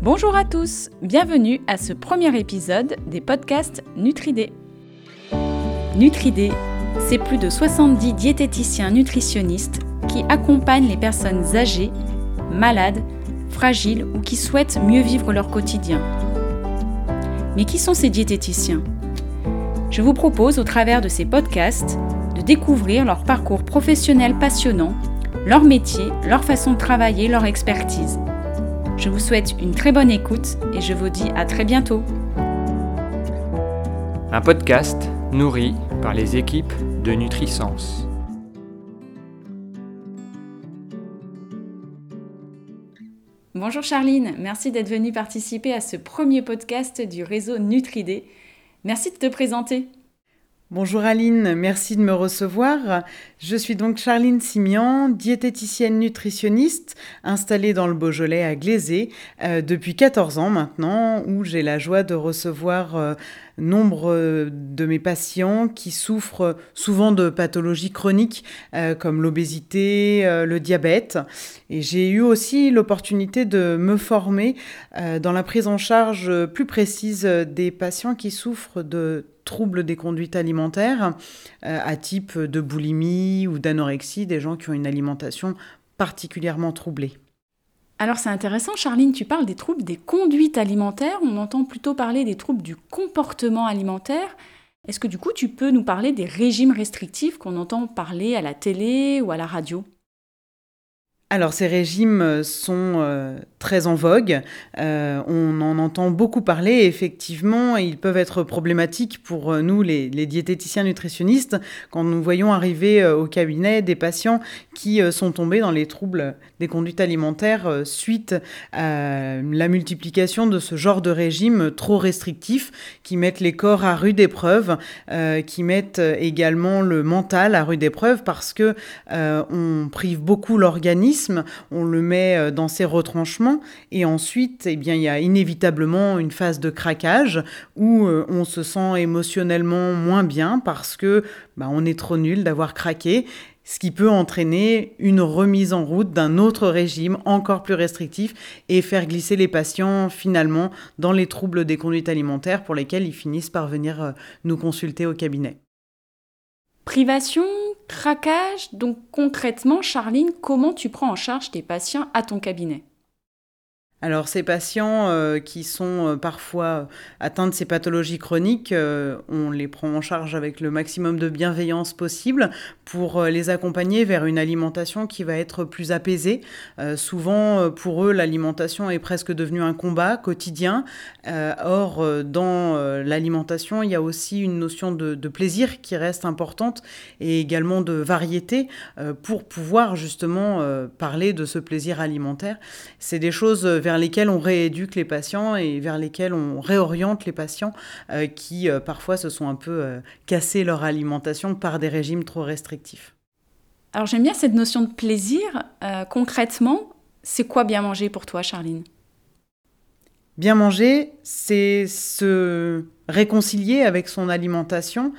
Bonjour à tous, bienvenue à ce premier épisode des podcasts Nutridé. Nutridé, c'est plus de 70 diététiciens nutritionnistes qui accompagnent les personnes âgées, malades, fragiles ou qui souhaitent mieux vivre leur quotidien. Mais qui sont ces diététiciens? Je vous propose au travers de ces podcasts de découvrir leur parcours professionnel passionnant, leur métier, leur façon de travailler, leur expertise. Je vous souhaite une très bonne écoute et je vous dis à très bientôt. Un podcast nourri par les équipes de Nutrisens. Bonjour Charline, merci d'être venue participer à ce premier podcast du réseau Nutridé. Merci de te présenter. Bonjour Aline, merci de me recevoir. Je suis donc Charline Simian, diététicienne nutritionniste installée dans le Beaujolais à Glazé euh, depuis 14 ans maintenant, où j'ai la joie de recevoir euh, nombre de mes patients qui souffrent souvent de pathologies chroniques euh, comme l'obésité, le diabète. Et j'ai eu aussi l'opportunité de me former dans la prise en charge plus précise des patients qui souffrent de troubles des conduites alimentaires, euh, à type de boulimie ou d'anorexie, des gens qui ont une alimentation particulièrement troublée. Alors c'est intéressant, Charline, tu parles des troubles des conduites alimentaires, on entend plutôt parler des troubles du comportement alimentaire. Est-ce que du coup tu peux nous parler des régimes restrictifs qu'on entend parler à la télé ou à la radio? Alors ces régimes sont euh, très en vogue, euh, on en entend beaucoup parler effectivement et ils peuvent être problématiques pour euh, nous les, diététiciens nutritionnistes quand nous voyons arriver au cabinet des patients qui sont tombés dans les troubles des conduites alimentaires suite à la multiplication de ce genre de régimes trop restrictifs qui mettent les corps à rude épreuve, qui mettent également le mental à rude épreuve parce que on prive beaucoup l'organisme on le met euh, dans ses retranchements et ensuite, eh bien, il y a inévitablement une phase de craquage où euh, on se sent émotionnellement moins bien parce que bah, on est trop nul d'avoir craqué ce qui peut entraîner une remise en route d'un autre régime encore plus restrictif et faire glisser les patients finalement dans les troubles des conduites alimentaires pour lesquels ils finissent par venir euh, nous consulter au cabinet. Privation, craquage, donc concrètement, Charline, comment tu prends en charge tes patients à ton cabinet? Alors ces patients euh, qui sont euh, parfois atteints de ces pathologies chroniques, euh, on les prend en charge avec le maximum de bienveillance possible pour les accompagner vers une alimentation qui va être plus apaisée. souvent pour eux l'alimentation est presque devenue un combat quotidien. or dans l'alimentation il y a aussi une notion de, plaisir qui reste importante et également de variété pour pouvoir justement parler de ce plaisir alimentaire. C'est des choses lesquels on rééduque les patients et vers lesquels on réoriente les patients euh, qui euh, parfois se sont un peu euh, cassés leur alimentation par des régimes trop restrictifs. Alors j'aime bien cette notion de plaisir. concrètement, c'est quoi bien manger pour toi, Charline? Bien manger, c'est se réconcilier avec son alimentation,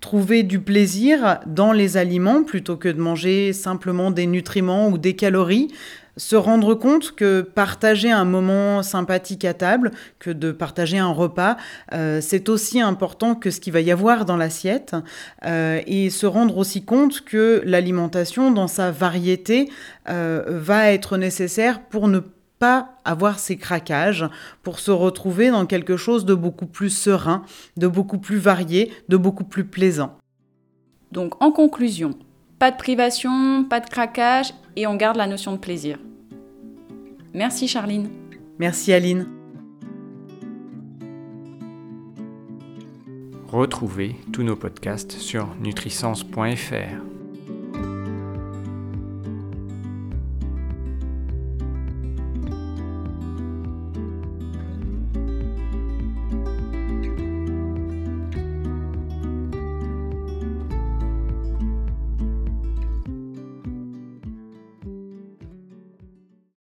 trouver du plaisir dans les aliments plutôt que de manger simplement des nutriments ou des calories, se rendre compte que partager un moment sympathique à table, que de partager un repas, euh, c'est aussi important que ce qu'il va y avoir dans l'assiette, euh, et se rendre aussi compte que l'alimentation, dans sa variété, euh, va être nécessaire pour ne pas avoir ces craquages, pour se retrouver dans quelque chose de beaucoup plus serein, de beaucoup plus varié, de beaucoup plus plaisant. Donc en conclusion, pas de privation, pas de craquage et on garde la notion de plaisir. Merci Charline. Merci Aline. Retrouvez tous nos podcasts sur nutrisens.fr.